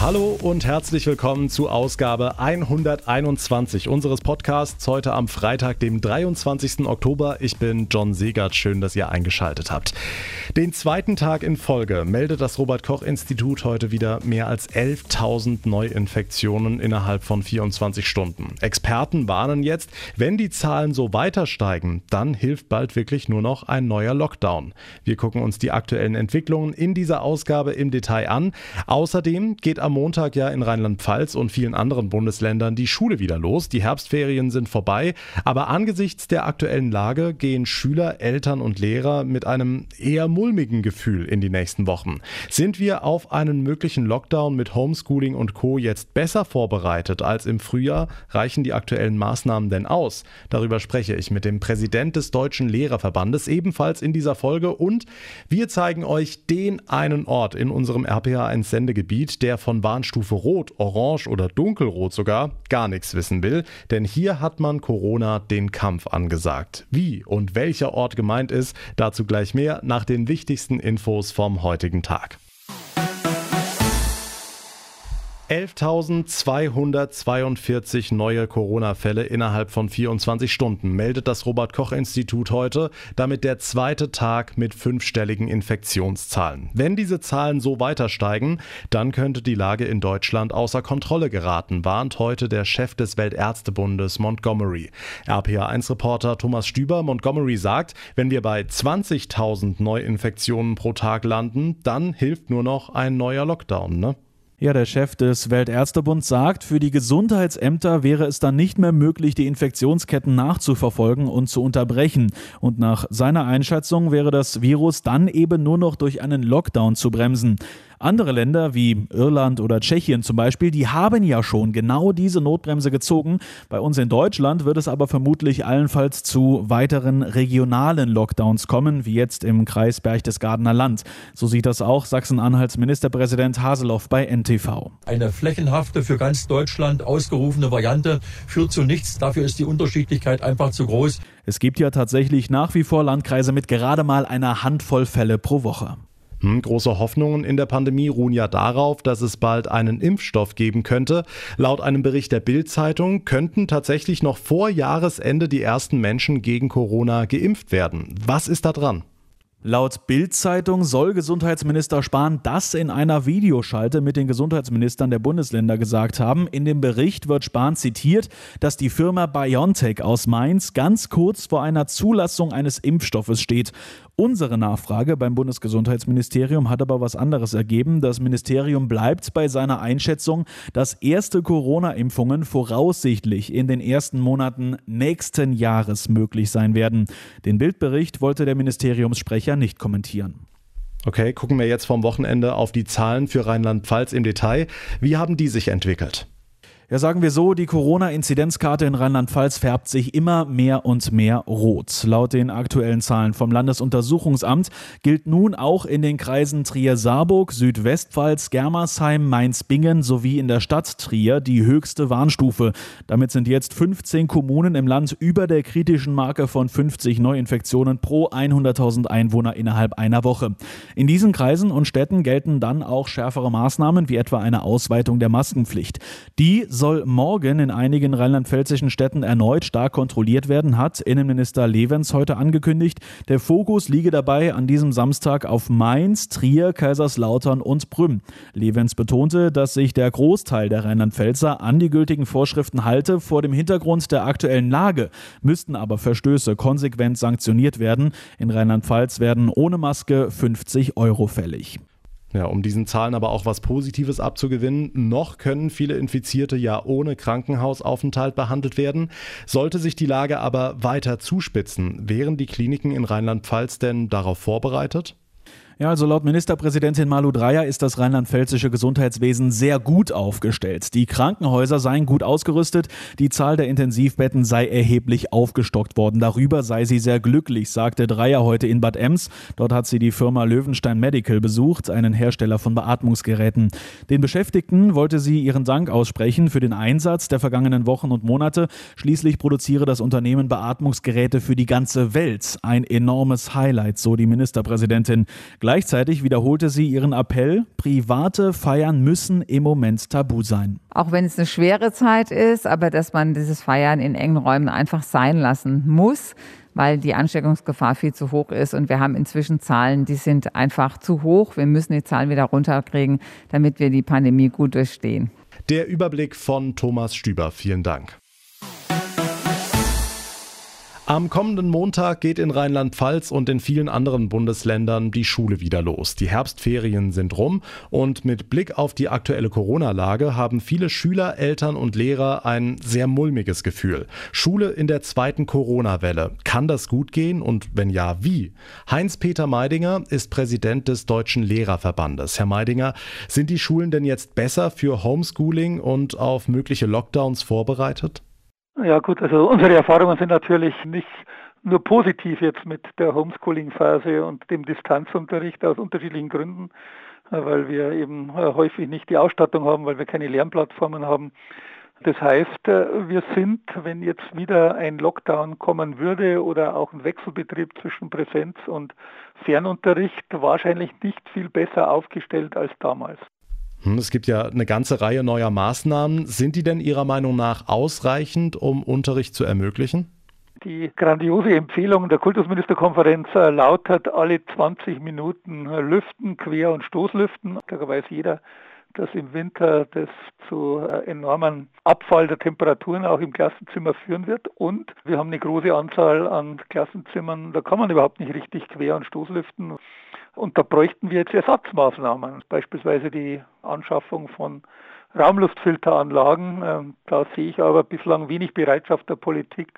Hallo und herzlich willkommen zu Ausgabe 121 unseres Podcasts heute am Freitag, dem 23. Oktober. Ich bin John Segert. Schön, dass ihr eingeschaltet habt. Den zweiten Tag in Folge meldet das Robert Koch Institut heute wieder mehr als 11.000 Neuinfektionen innerhalb von 24 Stunden. Experten warnen jetzt, wenn die Zahlen so weiter steigen, dann hilft bald wirklich nur noch ein neuer Lockdown. Wir gucken uns die aktuellen Entwicklungen in dieser Ausgabe im Detail an. Außerdem geht am Montag ja in Rheinland-Pfalz und vielen anderen Bundesländern die Schule wieder los. Die Herbstferien sind vorbei, aber angesichts der aktuellen Lage gehen Schüler, Eltern und Lehrer mit einem eher mulmigen Gefühl in die nächsten Wochen. Sind wir auf einen möglichen Lockdown mit Homeschooling und Co. jetzt besser vorbereitet als im Frühjahr? Reichen die aktuellen Maßnahmen denn aus? Darüber spreche ich mit dem Präsident des Deutschen Lehrerverbandes ebenfalls in dieser Folge und wir zeigen euch den einen Ort in unserem RPA 1 Sendegebiet, der von von Warnstufe Rot, Orange oder Dunkelrot sogar gar nichts wissen will, denn hier hat man Corona den Kampf angesagt. Wie und welcher Ort gemeint ist, dazu gleich mehr nach den wichtigsten Infos vom heutigen Tag. 11.242 neue Corona-Fälle innerhalb von 24 Stunden meldet das Robert Koch Institut heute, damit der zweite Tag mit fünfstelligen Infektionszahlen. Wenn diese Zahlen so weiter steigen, dann könnte die Lage in Deutschland außer Kontrolle geraten, warnt heute der Chef des Weltärztebundes Montgomery. RPA1-Reporter Thomas Stüber Montgomery sagt, wenn wir bei 20.000 Neuinfektionen pro Tag landen, dann hilft nur noch ein neuer Lockdown, ne? Ja, der Chef des Weltärztebunds sagt, für die Gesundheitsämter wäre es dann nicht mehr möglich, die Infektionsketten nachzuverfolgen und zu unterbrechen. Und nach seiner Einschätzung wäre das Virus dann eben nur noch durch einen Lockdown zu bremsen. Andere Länder wie Irland oder Tschechien zum Beispiel, die haben ja schon genau diese Notbremse gezogen. Bei uns in Deutschland wird es aber vermutlich allenfalls zu weiteren regionalen Lockdowns kommen, wie jetzt im Kreis Berchtesgadener Land. So sieht das auch Sachsen-Anhalts Ministerpräsident Haseloff bei NTV. Eine flächenhafte, für ganz Deutschland ausgerufene Variante führt zu nichts. Dafür ist die Unterschiedlichkeit einfach zu groß. Es gibt ja tatsächlich nach wie vor Landkreise mit gerade mal einer Handvoll Fälle pro Woche. Hm, große Hoffnungen in der Pandemie ruhen ja darauf, dass es bald einen Impfstoff geben könnte. Laut einem Bericht der Bild-Zeitung könnten tatsächlich noch vor Jahresende die ersten Menschen gegen Corona geimpft werden. Was ist da dran? Laut Bild-Zeitung soll Gesundheitsminister Spahn das in einer Videoschalte mit den Gesundheitsministern der Bundesländer gesagt haben. In dem Bericht wird Spahn zitiert, dass die Firma BioNTech aus Mainz ganz kurz vor einer Zulassung eines Impfstoffes steht. Unsere Nachfrage beim Bundesgesundheitsministerium hat aber was anderes ergeben. Das Ministerium bleibt bei seiner Einschätzung, dass erste Corona-Impfungen voraussichtlich in den ersten Monaten nächsten Jahres möglich sein werden. Den Bildbericht wollte der Ministeriumssprecher nicht kommentieren. Okay, gucken wir jetzt vom Wochenende auf die Zahlen für Rheinland-Pfalz im Detail. Wie haben die sich entwickelt? Ja, sagen wir so, die Corona-Inzidenzkarte in Rheinland-Pfalz färbt sich immer mehr und mehr rot. Laut den aktuellen Zahlen vom Landesuntersuchungsamt gilt nun auch in den Kreisen Trier-Saarburg, Südwestpfalz, Germersheim, Mainz-Bingen sowie in der Stadt Trier die höchste Warnstufe. Damit sind jetzt 15 Kommunen im Land über der kritischen Marke von 50 Neuinfektionen pro 100.000 Einwohner innerhalb einer Woche. In diesen Kreisen und Städten gelten dann auch schärfere Maßnahmen wie etwa eine Ausweitung der Maskenpflicht. Die soll morgen in einigen rheinland-pfälzischen Städten erneut stark kontrolliert werden, hat Innenminister Levens heute angekündigt. Der Fokus liege dabei an diesem Samstag auf Mainz, Trier, Kaiserslautern und Brünn. Levens betonte, dass sich der Großteil der Rheinland-Pfälzer an die gültigen Vorschriften halte. Vor dem Hintergrund der aktuellen Lage müssten aber Verstöße konsequent sanktioniert werden. In Rheinland-Pfalz werden ohne Maske 50 Euro fällig. Ja, um diesen Zahlen aber auch was Positives abzugewinnen, noch können viele Infizierte ja ohne Krankenhausaufenthalt behandelt werden. Sollte sich die Lage aber weiter zuspitzen, wären die Kliniken in Rheinland-Pfalz denn darauf vorbereitet? Ja, also laut Ministerpräsidentin Malu Dreyer ist das rheinland-pfälzische Gesundheitswesen sehr gut aufgestellt. Die Krankenhäuser seien gut ausgerüstet, die Zahl der Intensivbetten sei erheblich aufgestockt worden. Darüber sei sie sehr glücklich, sagte Dreyer heute in Bad Ems. Dort hat sie die Firma Löwenstein Medical besucht, einen Hersteller von Beatmungsgeräten. Den Beschäftigten wollte sie ihren Dank aussprechen für den Einsatz der vergangenen Wochen und Monate. Schließlich produziere das Unternehmen Beatmungsgeräte für die ganze Welt. Ein enormes Highlight, so die Ministerpräsidentin. Gleichzeitig wiederholte sie ihren Appell, private Feiern müssen im Moment tabu sein. Auch wenn es eine schwere Zeit ist, aber dass man dieses Feiern in engen Räumen einfach sein lassen muss, weil die Ansteckungsgefahr viel zu hoch ist. Und wir haben inzwischen Zahlen, die sind einfach zu hoch. Wir müssen die Zahlen wieder runterkriegen, damit wir die Pandemie gut durchstehen. Der Überblick von Thomas Stüber. Vielen Dank. Am kommenden Montag geht in Rheinland-Pfalz und in vielen anderen Bundesländern die Schule wieder los. Die Herbstferien sind rum und mit Blick auf die aktuelle Corona-Lage haben viele Schüler, Eltern und Lehrer ein sehr mulmiges Gefühl. Schule in der zweiten Corona-Welle. Kann das gut gehen und wenn ja, wie? Heinz-Peter Meidinger ist Präsident des Deutschen Lehrerverbandes. Herr Meidinger, sind die Schulen denn jetzt besser für Homeschooling und auf mögliche Lockdowns vorbereitet? Ja gut, also unsere Erfahrungen sind natürlich nicht nur positiv jetzt mit der Homeschooling-Phase und dem Distanzunterricht aus unterschiedlichen Gründen, weil wir eben häufig nicht die Ausstattung haben, weil wir keine Lernplattformen haben. Das heißt, wir sind, wenn jetzt wieder ein Lockdown kommen würde oder auch ein Wechselbetrieb zwischen Präsenz und Fernunterricht, wahrscheinlich nicht viel besser aufgestellt als damals. Hm, es gibt ja eine ganze Reihe neuer Maßnahmen. Sind die denn Ihrer Meinung nach ausreichend, um Unterricht zu ermöglichen? Die grandiose Empfehlung der Kultusministerkonferenz äh, lautet alle 20 Minuten lüften, Quer- und Stoßlüften. Da weiß jeder, dass im Winter das zu äh, enormen Abfall der Temperaturen auch im Klassenzimmer führen wird. Und wir haben eine große Anzahl an Klassenzimmern, da kann man überhaupt nicht richtig Quer- und Stoßlüften. Und da bräuchten wir jetzt Ersatzmaßnahmen, beispielsweise die Anschaffung von Raumluftfilteranlagen. Ähm, da sehe ich aber bislang wenig Bereitschaft der Politik,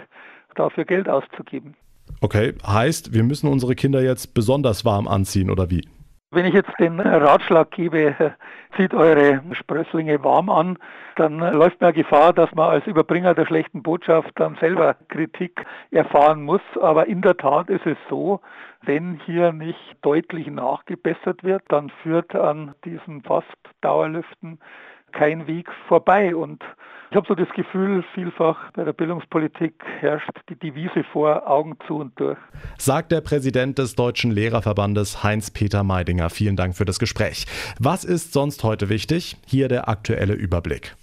dafür Geld auszugeben. Okay, heißt, wir müssen unsere Kinder jetzt besonders warm anziehen oder wie? Wenn ich jetzt den Ratschlag gebe, zieht eure Sprösslinge warm an, dann läuft man Gefahr, dass man als Überbringer der schlechten Botschaft dann selber Kritik erfahren muss. Aber in der Tat ist es so, wenn hier nicht deutlich nachgebessert wird, dann führt an diesen fast Dauerlüften kein Weg vorbei. Und ich habe so das Gefühl, vielfach bei der Bildungspolitik herrscht die Devise vor, Augen zu und durch. Sagt der Präsident des Deutschen Lehrerverbandes Heinz-Peter Meidinger. Vielen Dank für das Gespräch. Was ist sonst heute wichtig? Hier der aktuelle Überblick.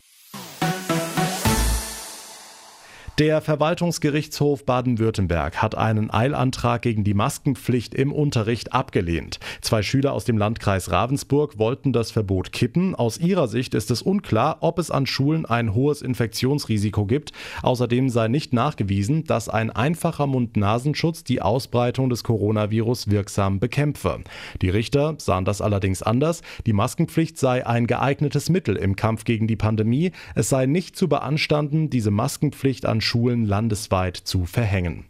Der Verwaltungsgerichtshof Baden-Württemberg hat einen Eilantrag gegen die Maskenpflicht im Unterricht abgelehnt. Zwei Schüler aus dem Landkreis Ravensburg wollten das Verbot kippen. Aus ihrer Sicht ist es unklar, ob es an Schulen ein hohes Infektionsrisiko gibt. Außerdem sei nicht nachgewiesen, dass ein einfacher Mund-Nasenschutz die Ausbreitung des Coronavirus wirksam bekämpfe. Die Richter sahen das allerdings anders. Die Maskenpflicht sei ein geeignetes Mittel im Kampf gegen die Pandemie. Es sei nicht zu beanstanden, diese Maskenpflicht an Schulen landesweit zu verhängen.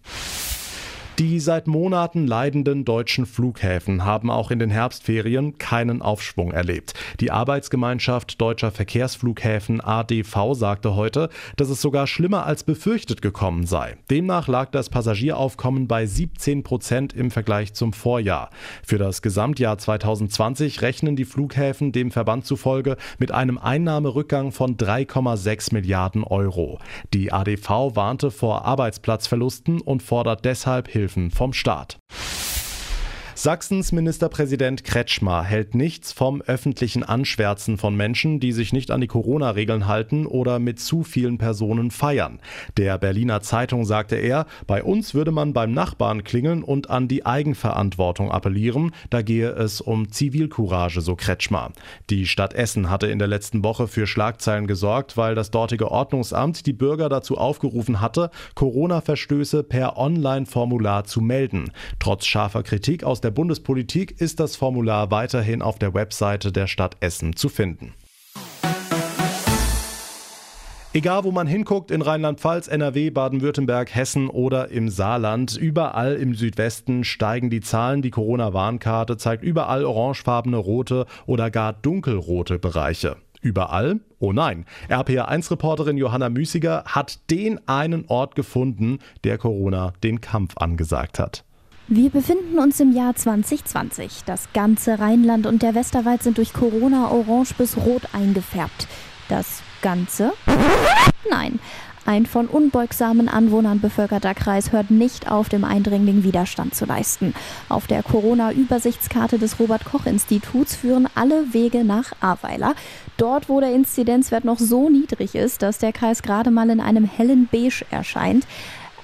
Die seit Monaten leidenden deutschen Flughäfen haben auch in den Herbstferien keinen Aufschwung erlebt. Die Arbeitsgemeinschaft deutscher Verkehrsflughäfen ADV sagte heute, dass es sogar schlimmer als befürchtet gekommen sei. Demnach lag das Passagieraufkommen bei 17 Prozent im Vergleich zum Vorjahr. Für das Gesamtjahr 2020 rechnen die Flughäfen dem Verband zufolge mit einem Einnahmerückgang von 3,6 Milliarden Euro. Die ADV warnte vor Arbeitsplatzverlusten und fordert deshalb Hilfe Hilfen vom Staat. Sachsens Ministerpräsident Kretschmer hält nichts vom öffentlichen Anschwärzen von Menschen, die sich nicht an die Corona-Regeln halten oder mit zu vielen Personen feiern. Der Berliner Zeitung sagte er, bei uns würde man beim Nachbarn klingeln und an die Eigenverantwortung appellieren. Da gehe es um Zivilcourage, so Kretschmer. Die Stadt Essen hatte in der letzten Woche für Schlagzeilen gesorgt, weil das dortige Ordnungsamt die Bürger dazu aufgerufen hatte, Corona-Verstöße per Online-Formular zu melden. Trotz scharfer Kritik aus der der Bundespolitik ist das Formular weiterhin auf der Webseite der Stadt Essen zu finden. Egal, wo man hinguckt, in Rheinland-Pfalz, NRW, Baden-Württemberg, Hessen oder im Saarland, überall im Südwesten steigen die Zahlen. Die Corona-Warnkarte zeigt überall orangefarbene, rote oder gar dunkelrote Bereiche. Überall? Oh nein. RPA1-Reporterin Johanna Müßiger hat den einen Ort gefunden, der Corona den Kampf angesagt hat. Wir befinden uns im Jahr 2020. Das ganze Rheinland und der Westerwald sind durch Corona orange bis rot eingefärbt. Das Ganze? Nein. Ein von unbeugsamen Anwohnern bevölkerter Kreis hört nicht auf, dem Eindringling Widerstand zu leisten. Auf der Corona-Übersichtskarte des Robert-Koch-Instituts führen alle Wege nach Ahrweiler. Dort, wo der Inzidenzwert noch so niedrig ist, dass der Kreis gerade mal in einem hellen Beige erscheint.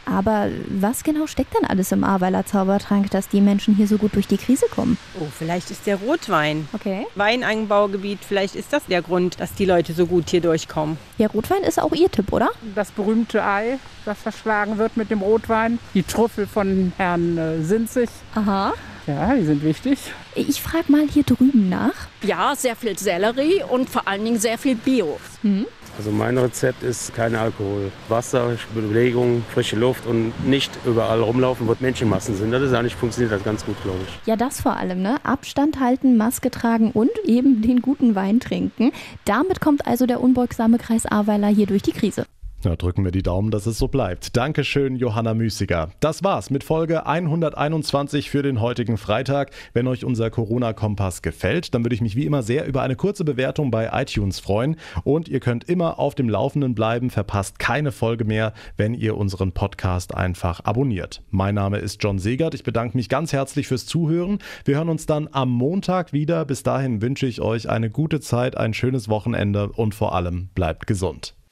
Aber was genau steckt denn alles im Ahrweiler Zaubertrank, dass die Menschen hier so gut durch die Krise kommen? Oh, vielleicht ist der Rotwein. Okay. Weinanbaugebiet, vielleicht ist das der Grund, dass die Leute so gut hier durchkommen. Ja, Rotwein ist auch Ihr Tipp, oder? Das berühmte Ei, das verschlagen wird mit dem Rotwein. Die Trüffel von Herrn äh, Sinzig. Aha. Ja, die sind wichtig. Ich frage mal hier drüben nach. Ja, sehr viel Sellerie und vor allen Dingen sehr viel Bio. Hm? Also mein Rezept ist kein Alkohol. Wasser, Bewegung, frische Luft und nicht überall rumlaufen, wo Menschenmassen sind. Das ist eigentlich funktioniert das ganz gut, glaube ich. Ja, das vor allem, ne? Abstand halten, Maske tragen und eben den guten Wein trinken. Damit kommt also der unbeugsame Kreis Ahrweiler hier durch die Krise. Ja, drücken wir die Daumen, dass es so bleibt. Dankeschön, Johanna Müßiger. Das war's mit Folge 121 für den heutigen Freitag. Wenn euch unser Corona-Kompass gefällt, dann würde ich mich wie immer sehr über eine kurze Bewertung bei iTunes freuen. Und ihr könnt immer auf dem Laufenden bleiben, verpasst keine Folge mehr, wenn ihr unseren Podcast einfach abonniert. Mein Name ist John Segert. Ich bedanke mich ganz herzlich fürs Zuhören. Wir hören uns dann am Montag wieder. Bis dahin wünsche ich euch eine gute Zeit, ein schönes Wochenende und vor allem bleibt gesund.